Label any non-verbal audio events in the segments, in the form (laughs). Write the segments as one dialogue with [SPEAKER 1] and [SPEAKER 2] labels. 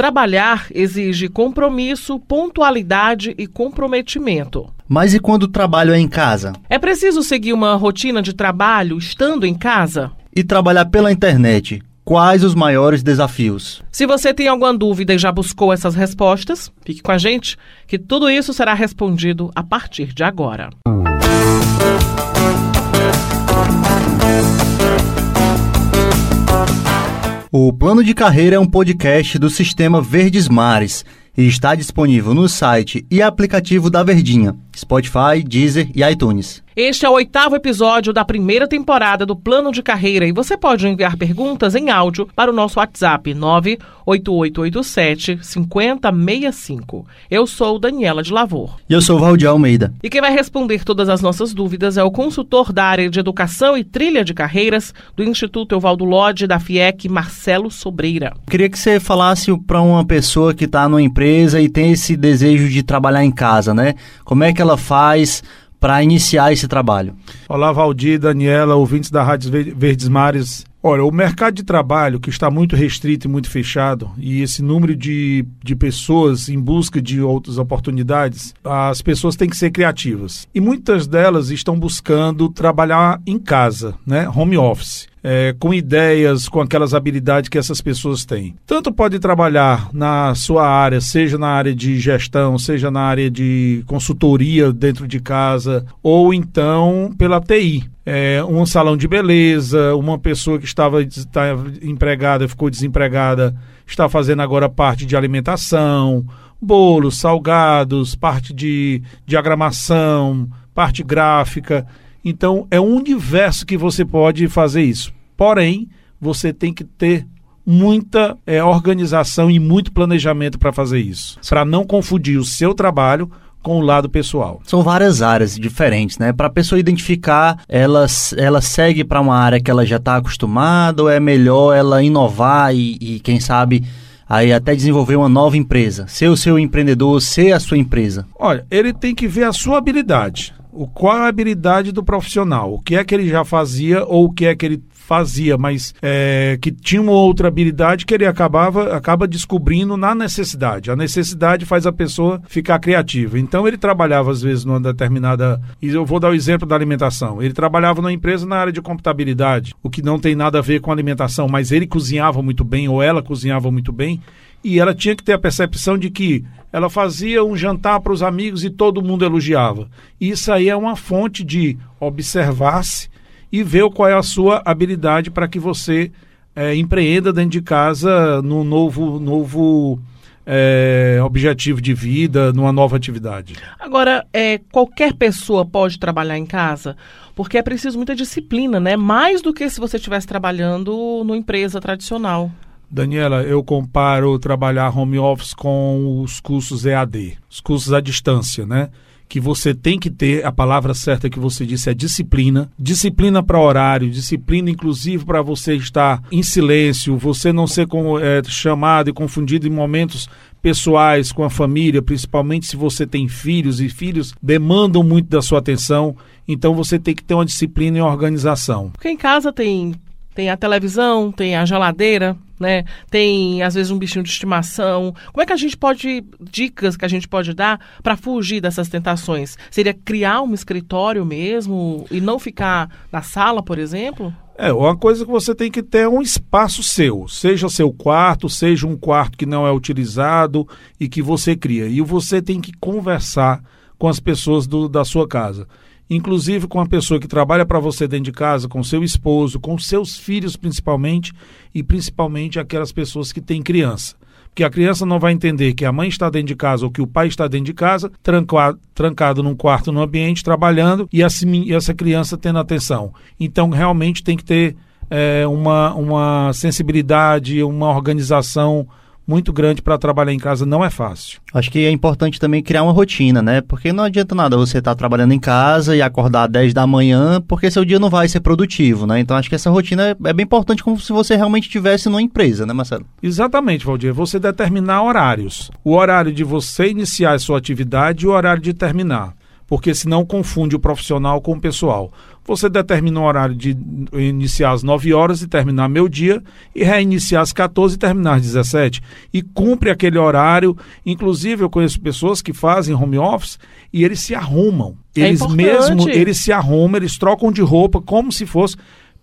[SPEAKER 1] Trabalhar exige compromisso, pontualidade e comprometimento.
[SPEAKER 2] Mas e quando o trabalho é em casa?
[SPEAKER 1] É preciso seguir uma rotina de trabalho estando em casa?
[SPEAKER 2] E trabalhar pela internet? Quais os maiores desafios?
[SPEAKER 1] Se você tem alguma dúvida e já buscou essas respostas, fique com a gente, que tudo isso será respondido a partir de agora.
[SPEAKER 2] O Plano de Carreira é um podcast do Sistema Verdes Mares e está disponível no site e aplicativo da Verdinha, Spotify, Deezer e iTunes.
[SPEAKER 1] Este é o oitavo episódio da primeira temporada do Plano de Carreira e você pode enviar perguntas em áudio para o nosso WhatsApp 98887 5065. Eu sou Daniela de Lavor.
[SPEAKER 2] E eu sou Valdir Almeida.
[SPEAKER 1] E quem vai responder todas as nossas dúvidas é o consultor da área de educação e trilha de carreiras do Instituto Evaldo Lodge da FIEC, Marcelo Sobreira.
[SPEAKER 2] Queria que você falasse para uma pessoa que está numa empresa e tem esse desejo de trabalhar em casa, né? Como é que ela faz para iniciar esse trabalho?
[SPEAKER 3] Olá, Valdir, Daniela, ouvintes da Rádio Verdes Mares. Olha, o mercado de trabalho que está muito restrito e muito fechado, e esse número de, de pessoas em busca de outras oportunidades, as pessoas têm que ser criativas. E muitas delas estão buscando trabalhar em casa, né? Home office é, com ideias, com aquelas habilidades que essas pessoas têm. Tanto pode trabalhar na sua área, seja na área de gestão, seja na área de consultoria dentro de casa, ou então pela TI. É, um salão de beleza, uma pessoa que estava, estava empregada, ficou desempregada, está fazendo agora parte de alimentação, bolos, salgados, parte de diagramação, parte gráfica. Então, é um universo que você pode fazer isso. Porém, você tem que ter muita é, organização e muito planejamento para fazer isso, para não confundir o seu trabalho com o lado pessoal.
[SPEAKER 2] São várias áreas diferentes, né? Para a pessoa identificar, ela, ela segue para uma área que ela já está acostumada ou é melhor ela inovar e, e, quem sabe, aí até desenvolver uma nova empresa? Ser o seu empreendedor, ser a sua empresa?
[SPEAKER 3] Olha, ele tem que ver a sua habilidade o qual a habilidade do profissional, o que é que ele já fazia ou o que é que ele fazia, mas é, que tinha uma outra habilidade que ele acabava acaba descobrindo na necessidade. A necessidade faz a pessoa ficar criativa. Então ele trabalhava às vezes numa determinada, e eu vou dar o exemplo da alimentação. Ele trabalhava numa empresa na área de computabilidade, o que não tem nada a ver com alimentação, mas ele cozinhava muito bem ou ela cozinhava muito bem e ela tinha que ter a percepção de que ela fazia um jantar para os amigos e todo mundo elogiava. Isso aí é uma fonte de observar-se e ver qual é a sua habilidade para que você é, empreenda dentro de casa no novo, novo é, objetivo de vida, numa nova atividade.
[SPEAKER 1] Agora, é, qualquer pessoa pode trabalhar em casa? Porque é preciso muita disciplina, né? Mais do que se você estivesse trabalhando numa empresa tradicional.
[SPEAKER 3] Daniela, eu comparo trabalhar home office com os cursos EAD, os cursos à distância, né? Que você tem que ter, a palavra certa que você disse é disciplina. Disciplina para horário, disciplina inclusive para você estar em silêncio, você não ser com, é, chamado e confundido em momentos pessoais com a família, principalmente se você tem filhos e filhos demandam muito da sua atenção. Então você tem que ter uma disciplina e organização.
[SPEAKER 1] Porque em casa tem tem a televisão, tem a geladeira, né? Tem às vezes um bichinho de estimação. Como é que a gente pode dicas que a gente pode dar para fugir dessas tentações? Seria criar um escritório mesmo e não ficar na sala, por exemplo?
[SPEAKER 3] É, uma coisa que você tem que ter é um espaço seu, seja seu quarto, seja um quarto que não é utilizado e que você cria. E você tem que conversar com as pessoas do, da sua casa inclusive com a pessoa que trabalha para você dentro de casa, com seu esposo, com seus filhos principalmente, e principalmente aquelas pessoas que têm criança. Porque a criança não vai entender que a mãe está dentro de casa ou que o pai está dentro de casa, trancado, trancado num quarto, num ambiente, trabalhando, e essa criança tendo atenção. Então, realmente tem que ter é, uma, uma sensibilidade, uma organização muito grande para trabalhar em casa não é fácil.
[SPEAKER 2] Acho que é importante também criar uma rotina, né? Porque não adianta nada você estar tá trabalhando em casa e acordar às 10 da manhã, porque seu dia não vai ser produtivo, né? Então acho que essa rotina é bem importante como se você realmente estivesse numa empresa, né, Marcelo?
[SPEAKER 3] Exatamente, Valdir. Você determinar horários. O horário de você iniciar a sua atividade e o horário de terminar. porque senão confunde o profissional com o pessoal. Você determina o horário de iniciar às 9 horas e terminar meio dia, e reiniciar às 14 e terminar às 17. E cumpre aquele horário. Inclusive, eu conheço pessoas que fazem home office e eles se arrumam.
[SPEAKER 1] É
[SPEAKER 3] Eles
[SPEAKER 1] importante.
[SPEAKER 3] mesmo, eles se arrumam, eles trocam de roupa como se fosse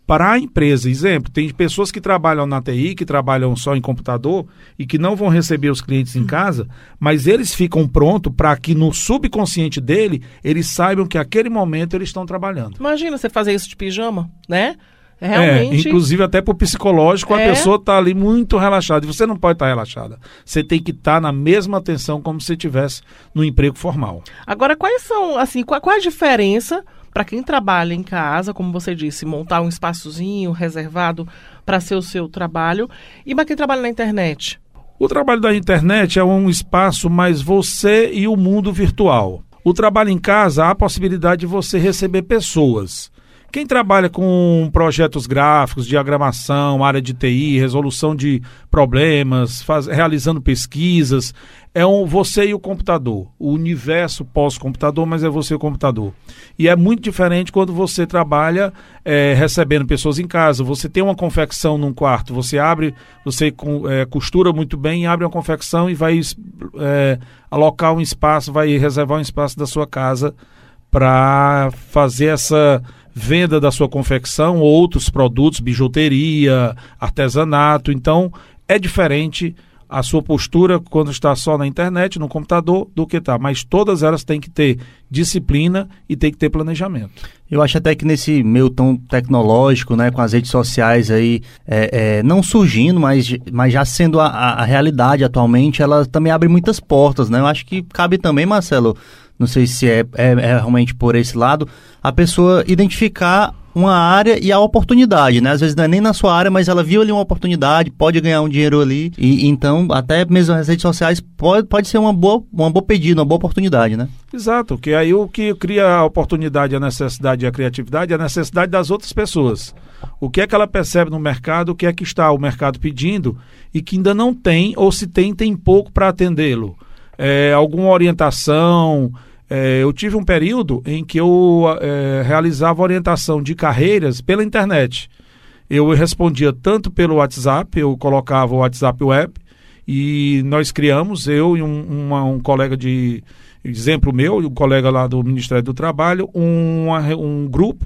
[SPEAKER 3] para a empresa. Exemplo, tem pessoas que trabalham na TI, que trabalham só em computador e que não vão receber os clientes em casa, mas eles ficam prontos para que no subconsciente dele eles saibam que aquele momento eles estão trabalhando.
[SPEAKER 1] Imagina você fazer isso de pijama, né? É
[SPEAKER 3] É,
[SPEAKER 1] realmente.
[SPEAKER 3] inclusive até para o psicológico, a
[SPEAKER 1] É.
[SPEAKER 3] pessoa está ali muito relaxada. E você não pode estar relaxada. Você tem que estar na mesma atenção como se estivesse no emprego formal.
[SPEAKER 1] Agora, quais são, assim, qual, qual a diferença para quem trabalha em casa, como você disse, montar um espaçozinho reservado para ser o seu trabalho, e para quem trabalha na internet?
[SPEAKER 3] O trabalho da internet é um espaço mais você e o mundo virtual. O trabalho em casa há a possibilidade de você receber pessoas. Quem trabalha com projetos gráficos, diagramação, área de TI, resolução de problemas, faz- realizando pesquisas, é um você e o computador. O universo pós-computador, mas é você e o computador. E é muito diferente quando você trabalha eh, recebendo pessoas em casa. Você tem uma confecção num quarto, você abre, você eh, costura muito bem, abre uma confecção e vai eh, alocar um espaço, vai reservar um espaço da sua casa para fazer essa venda da sua confecção, outros produtos, bijuteria, artesanato. Então, é diferente a sua postura quando está só na internet, no computador, do que tá. Mas todas elas têm que ter disciplina e tem que ter planejamento.
[SPEAKER 2] Eu acho até que nesse meio tão tecnológico, né, com as redes sociais aí, é, é, não surgindo, mas, mas já sendo a, a- realidade atualmente, ela também abre muitas portas, né? Eu acho que cabe também, Marcelo, não sei se é, é- é realmente por esse lado, a pessoa identificar uma área e a oportunidade, né? Às vezes não é nem na sua área, mas ela viu ali uma oportunidade, pode ganhar um dinheiro ali, e então até mesmo as redes sociais pode, pode ser uma boa, uma boa pedida, uma boa oportunidade, né?
[SPEAKER 3] Exato, que aí o que cria a oportunidade, a necessidade e a criatividade é a necessidade das outras pessoas. O que é que ela percebe no mercado, o que é que está o mercado pedindo e que ainda não tem, ou se tem, tem pouco para atendê-lo. É, alguma orientação. É, eu tive um período em que eu é, realizava orientação de carreiras pela internet. Eu respondia tanto pelo WhatsApp, eu colocava o WhatsApp Web, e nós criamos, eu e um, uma- um colega de exemplo meu, um colega lá do Ministério do Trabalho, re- um grupo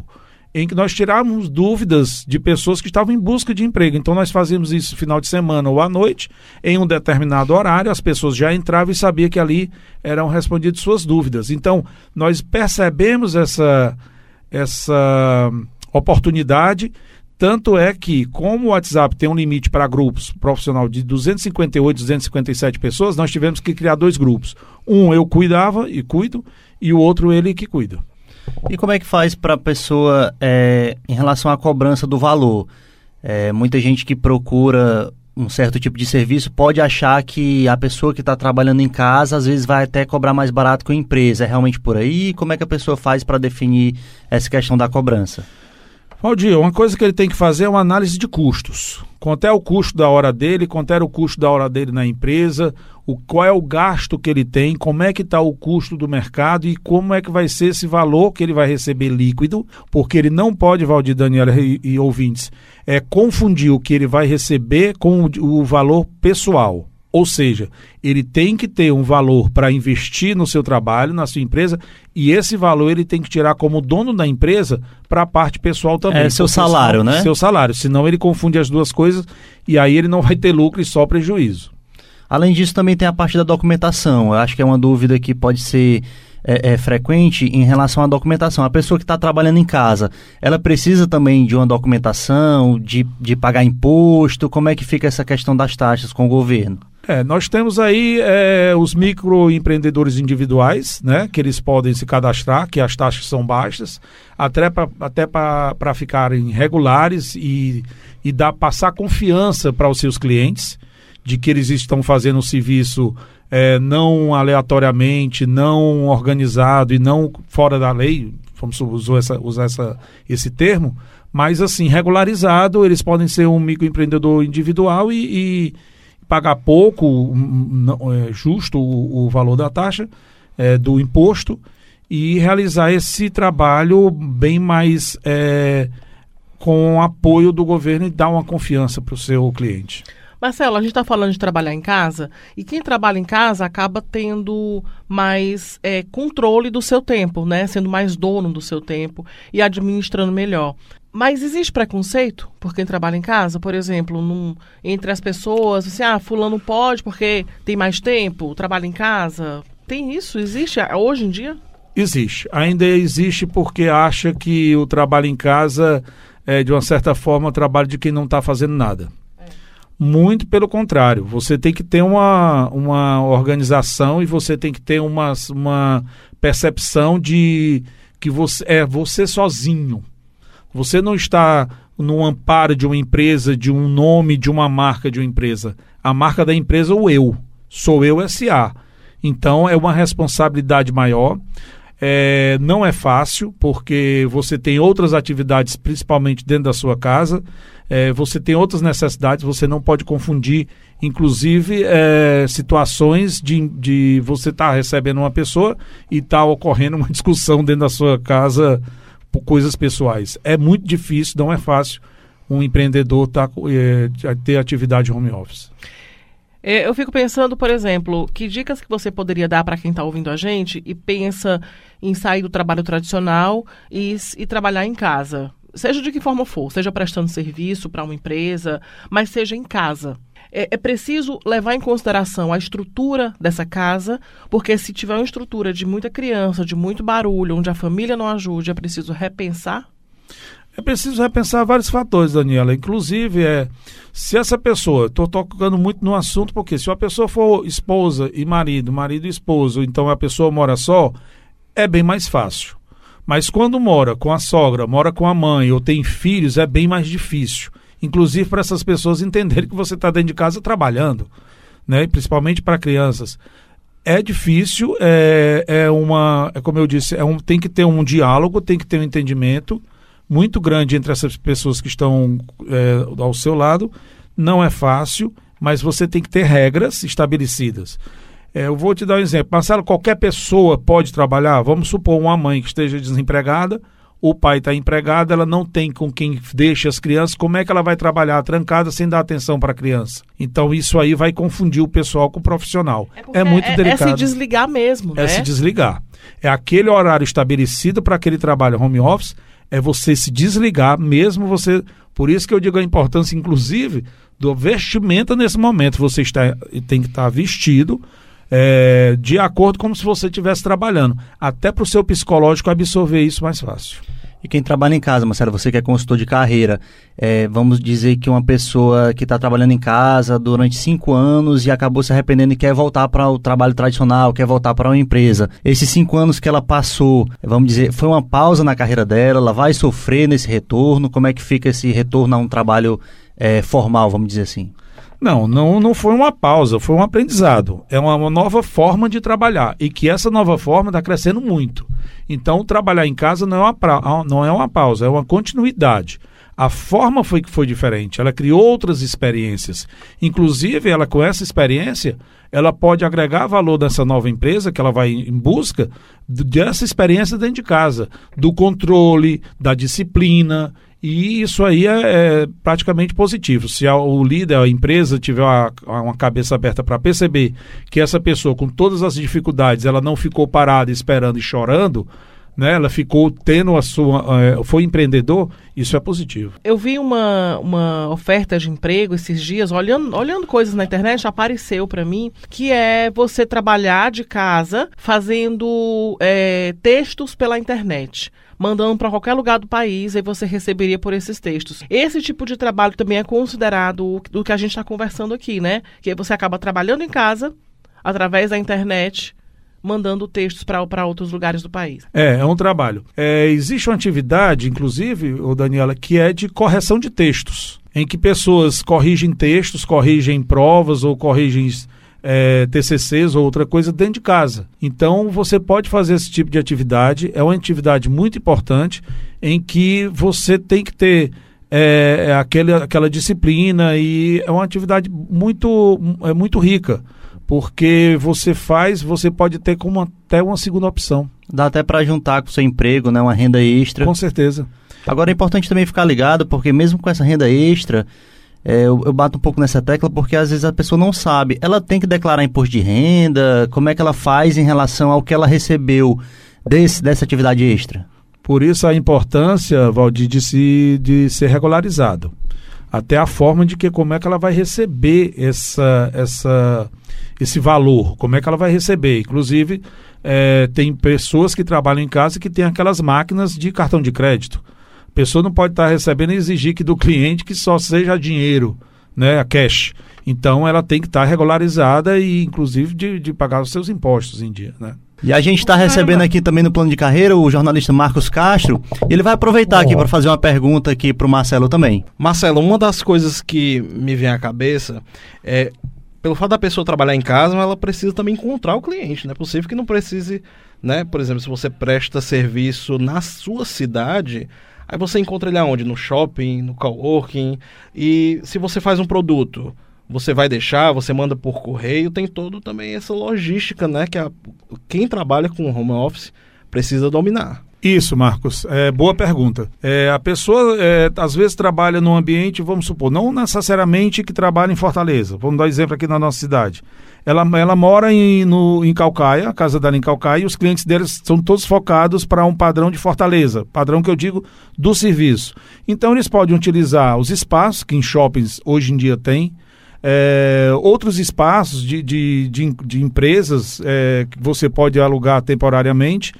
[SPEAKER 3] em que nós tirávamos dúvidas de pessoas que estavam em busca de emprego. Então nós fazíamos isso final de semana ou à noite, em um determinado horário, as pessoas já entravam e sabiam que ali eram respondidas suas dúvidas. Então nós percebemos essa, essa oportunidade. Tanto é que, como o WhatsApp tem um limite para grupos profissional de 258, 257 pessoas, nós tivemos que criar dois grupos. Um eu cuidava e cuido, e o outro ele que cuida.
[SPEAKER 2] E como é que faz para a pessoa, é, em relação à cobrança do valor? É, muita gente que procura um certo tipo de serviço pode achar que a pessoa que está trabalhando em casa às vezes vai até cobrar mais barato que a empresa. É realmente por aí? Como é que a pessoa faz para definir essa questão da cobrança?
[SPEAKER 3] Valdir, uma coisa que ele tem que fazer é uma análise de custos. Quanto é o custo da hora dele, quanto era o custo da hora dele na empresa, o, qual é o gasto que ele tem, como é que está o custo do mercado e como é que vai ser esse valor que ele vai receber líquido, porque ele não pode, Valdir, Daniela e, e ouvintes, é, confundir o que ele vai receber com o, o valor pessoal. Ou seja, ele tem que ter um valor para investir no seu trabalho, na sua empresa, e esse valor ele tem que tirar como dono da empresa para a parte pessoal também.
[SPEAKER 2] É seu salário,
[SPEAKER 3] senão-
[SPEAKER 2] né?
[SPEAKER 3] Seu salário, senão ele confunde as duas coisas e aí ele não vai ter lucro e só prejuízo.
[SPEAKER 2] Além disso, também tem a parte da documentação. Eu acho que é uma dúvida que pode ser é, é, frequente em relação à documentação. A pessoa que está trabalhando em casa, ela precisa também de uma documentação, de, de pagar imposto? Como é que fica essa questão das taxas com o governo?
[SPEAKER 3] É, nós temos aí é, os microempreendedores individuais, né, que eles podem se cadastrar, que as taxas são baixas, até para até para ficarem regulares e, e dar, passar confiança para os seus clientes de que eles estão fazendo um serviço é, não aleatoriamente, não organizado e não fora da lei, vamos usar, essa, usar essa, esse termo, mas assim, regularizado, eles podem ser um microempreendedor individual e, e pagar pouco, não, é, justo o, o valor da taxa, é, do imposto, e realizar esse trabalho bem mais é, com apoio do governo e dar uma confiança para o seu cliente.
[SPEAKER 1] Marcelo, a gente está falando de trabalhar em casa e quem trabalha em casa acaba tendo mais é, controle do seu tempo, né? Sendo mais dono do seu tempo e administrando melhor. Mas existe preconceito por quem trabalha em casa? Por exemplo, num, entre as pessoas, assim, ah, fulano pode porque tem mais tempo, trabalha em casa. Tem isso? Existe hoje em dia?
[SPEAKER 3] Existe. Ainda existe porque acha que o trabalho em casa é, de uma certa forma, o trabalho de quem não está fazendo nada. Muito pelo contrário, você tem que ter uma, uma organização e você tem que ter uma, uma percepção de que você é você sozinho. Você não está no amparo de uma empresa, de um nome, de uma marca de uma empresa. A marca da empresa é o eu. Sou eu SA. Então é uma responsabilidade maior. É, não é fácil, porque você tem outras atividades, principalmente dentro da sua casa é, você tem outras necessidades, você não pode confundir, inclusive, é, situações de, de você estar tá recebendo uma pessoa e está ocorrendo uma (laughs) discussão dentro da sua casa por coisas pessoais. É muito difícil, não é fácil um empreendedor tá, é, ter atividade home office.
[SPEAKER 1] É, eu fico pensando, por exemplo, que dicas que você poderia dar para quem está ouvindo a gente e pensa em sair do trabalho tradicional e, e trabalhar em casa? seja de que forma for, seja prestando serviço para uma empresa, mas seja em casa. É, é, preciso levar em consideração a estrutura dessa casa, porque se tiver uma estrutura de muita criança, de muito barulho, onde a família não ajude, é preciso repensar?
[SPEAKER 3] É preciso repensar vários fatores, Daniela. Inclusive, é, se essa pessoa, estou tocando muito no assunto, porque se uma pessoa for esposa e marido, marido e esposo, então a pessoa mora só, é bem mais fácil. Mas quando mora com a sogra, mora com a mãe ou tem filhos, é bem mais difícil. Inclusive para essas pessoas entenderem que você está dentro de casa trabalhando, né? principalmente para crianças. É difícil, é, é uma, é como eu disse, é um, tem que ter um diálogo, tem que ter um entendimento muito grande entre essas pessoas que estão é, ao seu lado. Não é fácil, mas você tem que ter regras estabelecidas. É, eu vou te dar um exemplo. Marcelo, qualquer pessoa pode trabalhar? Vamos supor uma mãe que esteja desempregada, o pai está empregado, ela não tem com quem deixe as crianças, como é que ela vai trabalhar trancada sem dar atenção para a criança? Então isso aí vai confundir o pessoal com o profissional. É, é muito é, delicado.
[SPEAKER 1] É se desligar mesmo,
[SPEAKER 3] é
[SPEAKER 1] né?
[SPEAKER 3] É se desligar. É aquele horário estabelecido para aquele trabalho home office, é você se desligar, mesmo você. Por isso que eu digo a importância, inclusive, do vestimenta nesse momento. Você está, tem que estar vestido é, de acordo como se você estivesse trabalhando. Até para o seu psicológico absorver isso mais fácil.
[SPEAKER 2] E quem trabalha em casa, Marcelo, você que é consultor de carreira, é, vamos dizer que uma pessoa que está trabalhando em casa durante cinco anos e acabou se arrependendo e quer voltar para o trabalho tradicional, quer voltar para uma empresa. Esses cinco anos que ela passou, vamos dizer, foi uma pausa na carreira dela, ela vai sofrer nesse retorno? Como é que fica esse retorno a um trabalho é, formal, vamos dizer assim?
[SPEAKER 3] Não, não, não foi uma pausa, foi um aprendizado. É uma, uma nova forma de trabalhar e que essa nova forma está crescendo muito. Então, trabalhar em casa não é, uma pra, não é uma pausa, é uma continuidade. A forma foi que foi diferente. Ela criou outras experiências. Inclusive, ela com essa experiência, ela pode agregar valor dessa nova empresa que ela vai em busca dessa experiência dentro de casa, do controle, da disciplina. E isso aí é, é praticamente positivo. Se a, o líder, a empresa, tiver uma, uma cabeça aberta para perceber que essa pessoa, com todas as dificuldades, ela não ficou parada esperando e chorando, né? Ela ficou tendo a sua. Uh, foi empreendedor, isso é positivo.
[SPEAKER 1] Eu vi uma, uma oferta de emprego esses dias, olhando, olhando coisas na internet, apareceu para mim que é você trabalhar de casa fazendo é, textos pela internet mandando para qualquer lugar do país e você receberia por esses textos. Esse tipo de trabalho também é considerado do que a gente está conversando aqui, né? Que você acaba trabalhando em casa, através da internet, mandando textos para outros lugares do país.
[SPEAKER 3] É, é um trabalho. É, existe uma atividade, inclusive, o Daniela, que é de correção de textos, em que pessoas corrigem textos, corrigem provas ou corrigem é, TCCs ou outra coisa dentro de casa. Então você pode fazer esse tipo de atividade. É uma atividade muito importante em que você tem que ter é, é aquele, aquela disciplina e é uma atividade muito, é muito rica porque você faz, você pode ter como até uma segunda opção.
[SPEAKER 2] Dá até para juntar com o seu emprego, né? Uma renda extra.
[SPEAKER 3] Com certeza.
[SPEAKER 2] Agora é importante também ficar ligado, porque mesmo com essa renda extra, é, eu, eu, bato um pouco nessa tecla porque às vezes a pessoa não sabe. Ela tem que declarar imposto de renda, como é que ela faz em relação ao que ela recebeu desse, dessa atividade extra?
[SPEAKER 3] Por isso a importância, Valdir, de, se, de ser regularizado. Até a forma de que como é que ela vai receber essa, essa, esse valor, como é que ela vai receber. Inclusive, é, tem pessoas que trabalham em casa que têm aquelas máquinas de cartão de crédito. A pessoa não pode estar recebendo e exigir que do cliente que só seja dinheiro, né, cash. Então ela tem que estar regularizada e inclusive de, de pagar os seus impostos em dia, né?
[SPEAKER 2] E a gente está recebendo aqui também no plano de carreira o jornalista Marcos Castro. Ele vai aproveitar aqui para fazer uma pergunta aqui para o Marcelo também.
[SPEAKER 4] Marcelo, uma das coisas que me vem à cabeça é pelo fato da pessoa trabalhar em casa, ela precisa também encontrar o cliente. Não é possível que não precise, né? Por exemplo, se você presta serviço na sua cidade, aí você encontra ele aonde? No shopping, no coworking. E se você faz um produto, você vai deixar, você manda por correio, tem todo também essa logística, né? Que a, quem trabalha com home office precisa dominar.
[SPEAKER 3] Isso, Marcos. É, boa pergunta. É, a pessoa é, às vezes trabalha num ambiente, vamos supor, não necessariamente que trabalha em Fortaleza. Vamos dar exemplo aqui na nossa cidade. Ela, ela mora em, no, em Calcaia, a casa dela em Calcaia, e os clientes deles são todos focados para um padrão de Fortaleza, padrão que eu digo do serviço. Então eles podem utilizar os espaços que em shoppings hoje em dia tem, é, outros espaços de, de, de, de empresas é, que você pode alugar temporariamente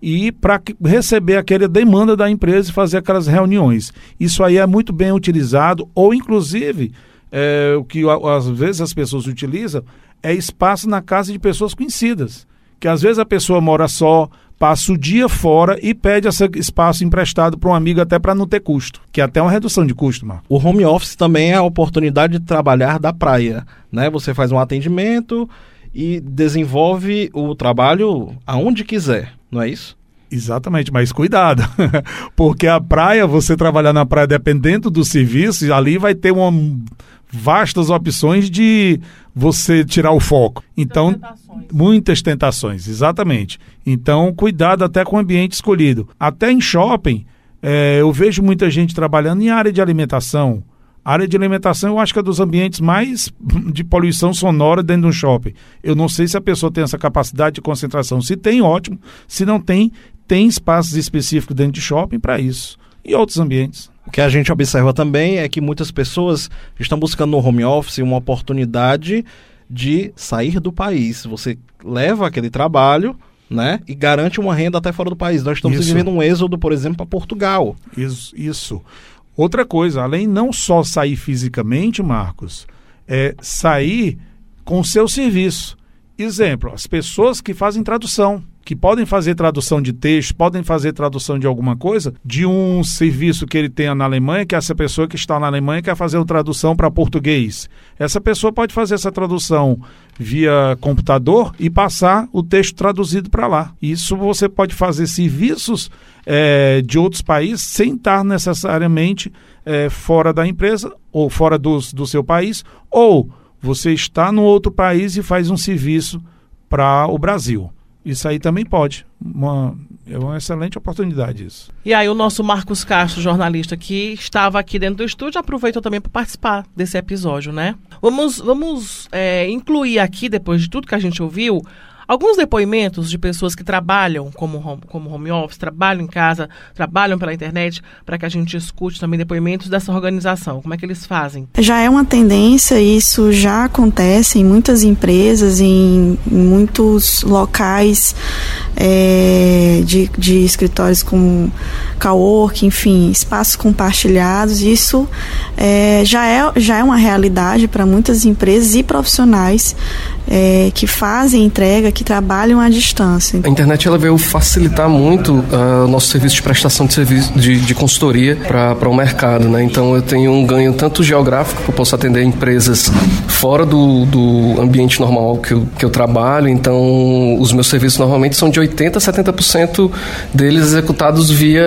[SPEAKER 3] e para receber aquela demanda da empresa e fazer aquelas reuniões. Isso aí é muito bem utilizado, ou inclusive, é, o que às vezes as pessoas utilizam é espaço na casa de pessoas conhecidas. Que às vezes a pessoa mora só, passa o dia fora e pede esse espaço emprestado para um amigo até para não ter custo, que é até uma redução de custo, Marco.
[SPEAKER 4] O home office também é a oportunidade de trabalhar da praia, né? Você faz um atendimento e desenvolve o trabalho aonde quiser, não é isso?
[SPEAKER 3] Exatamente, mas cuidado, (laughs) porque a praia, você trabalhar na praia dependendo do serviço, ali vai ter uma vastas opções de você tirar o foco. Então, tentações. muitas tentações, exatamente. Então, cuidado até com o ambiente escolhido. Até em shopping, é, eu vejo muita gente trabalhando em área de alimentação. A área de alimentação eu acho que é dos ambientes mais de poluição sonora dentro de um shopping. Eu não sei se a pessoa tem essa capacidade de concentração. Se tem, ótimo. Se não tem, tem espaços específicos dentro de shopping para isso. E outros ambientes.
[SPEAKER 4] O que a gente observa também é que muitas pessoas estão buscando no home office uma oportunidade de sair do país. Você leva aquele trabalho, né, e garante uma renda até fora do país. Nós estamos isso. vivendo um êxodo, por exemplo, para Portugal.
[SPEAKER 3] Isso, isso. Outra coisa, além não só sair fisicamente, Marcos, é sair com o seu serviço. Exemplo, as pessoas que fazem tradução que podem fazer tradução de texto, podem fazer tradução de alguma coisa, de um serviço que ele tenha na Alemanha, que essa pessoa que está na Alemanha quer fazer uma tradução para português. Essa pessoa pode fazer essa tradução via computador e passar o texto traduzido para lá. Isso você pode fazer serviços é, de outros países sem estar necessariamente é, fora da empresa ou fora do, do seu país, ou você está no outro país e faz um serviço para o Brasil. Isso aí também pode. Uma, é uma excelente oportunidade isso.
[SPEAKER 1] E aí o nosso Marcos Castro, jornalista que estava aqui dentro do estúdio, aproveitou também para participar desse episódio, né? Vamos, vamos é, incluir aqui, depois de tudo que a gente ouviu, Alguns depoimentos de pessoas que trabalham como home, como home office, trabalham em casa, trabalham pela internet, para que a gente escute também depoimentos dessa organização. Como é que eles fazem?
[SPEAKER 5] Já é uma tendência, isso já acontece em muitas empresas, em, muitos locais é, de, de escritórios como cowork, enfim, espaços compartilhados. Isso é, já, é, já é uma realidade para muitas empresas e profissionais é, que fazem entrega, que trabalham à distância.
[SPEAKER 6] A internet ela veio facilitar muito uh, o nosso serviço de prestação de serviço de, de consultoria para o mercado, né? Então eu tenho um ganho tanto geográfico, que eu posso atender empresas fora do, do ambiente normal que eu, que eu trabalho, então os meus serviços normalmente são de 80 a 70% deles executados via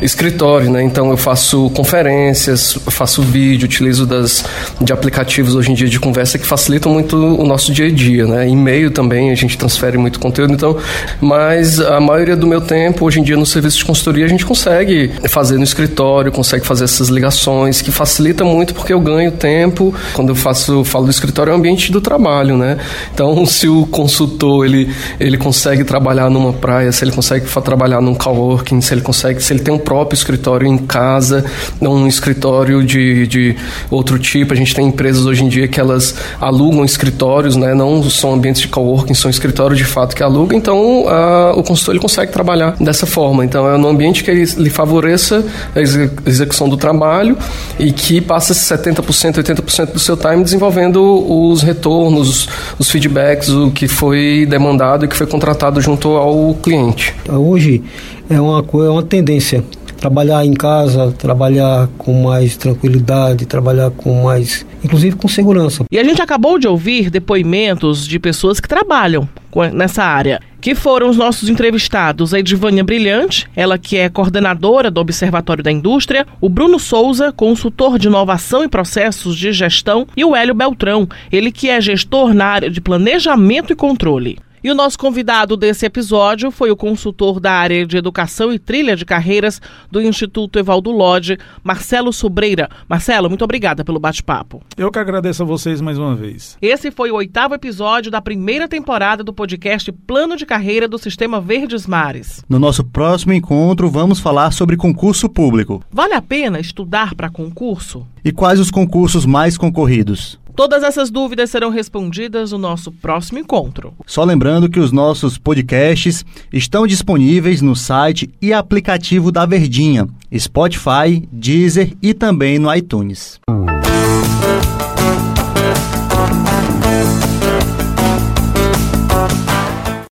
[SPEAKER 6] escritório, né? Então eu faço conferências, faço vídeo, utilizo das, de aplicativos hoje em dia de conversa que facilitam muito o nosso nosso dia a dia, né? E-mail também, a gente transfere muito conteúdo, então, mas a maioria do meu tempo, hoje em dia, no serviço de consultoria, a gente consegue fazer no escritório, consegue fazer essas ligações, que facilita muito porque eu ganho tempo. Quando eu faço, falo do escritório, é o ambiente do trabalho, né? Então, (laughs) se o consultor, ele, ele consegue trabalhar numa praia, se ele consegue trabalhar num coworking, se ele consegue, se ele tem um próprio escritório em casa, um escritório de, de outro tipo, a gente tem empresas hoje em dia que elas alugam escritórios, né? Não são ambientes de coworking, são escritórios de fato que alugam, então a, o consultor ele consegue trabalhar dessa forma. Então é um ambiente que ele, lhe favoreça a execução do trabalho e que passa 70%, 80% do seu time desenvolvendo os retornos, os feedbacks, o que foi demandado e que foi contratado junto ao cliente.
[SPEAKER 7] Hoje é uma, é uma tendência trabalhar em casa, trabalhar com mais tranquilidade, trabalhar com mais, inclusive com segurança.
[SPEAKER 1] E a gente acabou de ouvir depoimentos de pessoas que trabalham nessa área, que foram os nossos entrevistados, a Edivânia Brilhante, ela que é coordenadora do Observatório da Indústria, o Bruno Souza, consultor de inovação e processos de gestão, e o Hélio Beltrão, ele que é gestor na área de planejamento e controle. E o nosso convidado desse episódio foi o consultor da área de educação e trilha de carreiras do Instituto Evaldo Lodge, Marcelo Sobreira. Marcelo, muito obrigada pelo bate-papo.
[SPEAKER 3] Eu que agradeço a vocês mais uma vez.
[SPEAKER 1] Esse foi o oitavo episódio da primeira temporada do podcast Plano de Carreira do Sistema Verdes Mares.
[SPEAKER 2] No nosso próximo encontro, vamos falar sobre concurso público.
[SPEAKER 1] Vale a pena estudar para concurso?
[SPEAKER 2] E quais os concursos mais concorridos?
[SPEAKER 1] Todas essas dúvidas serão respondidas no nosso próximo encontro.
[SPEAKER 2] Só lembrando que os nossos podcasts estão disponíveis no site e aplicativo da Verdinha, Spotify, Deezer e também no iTunes.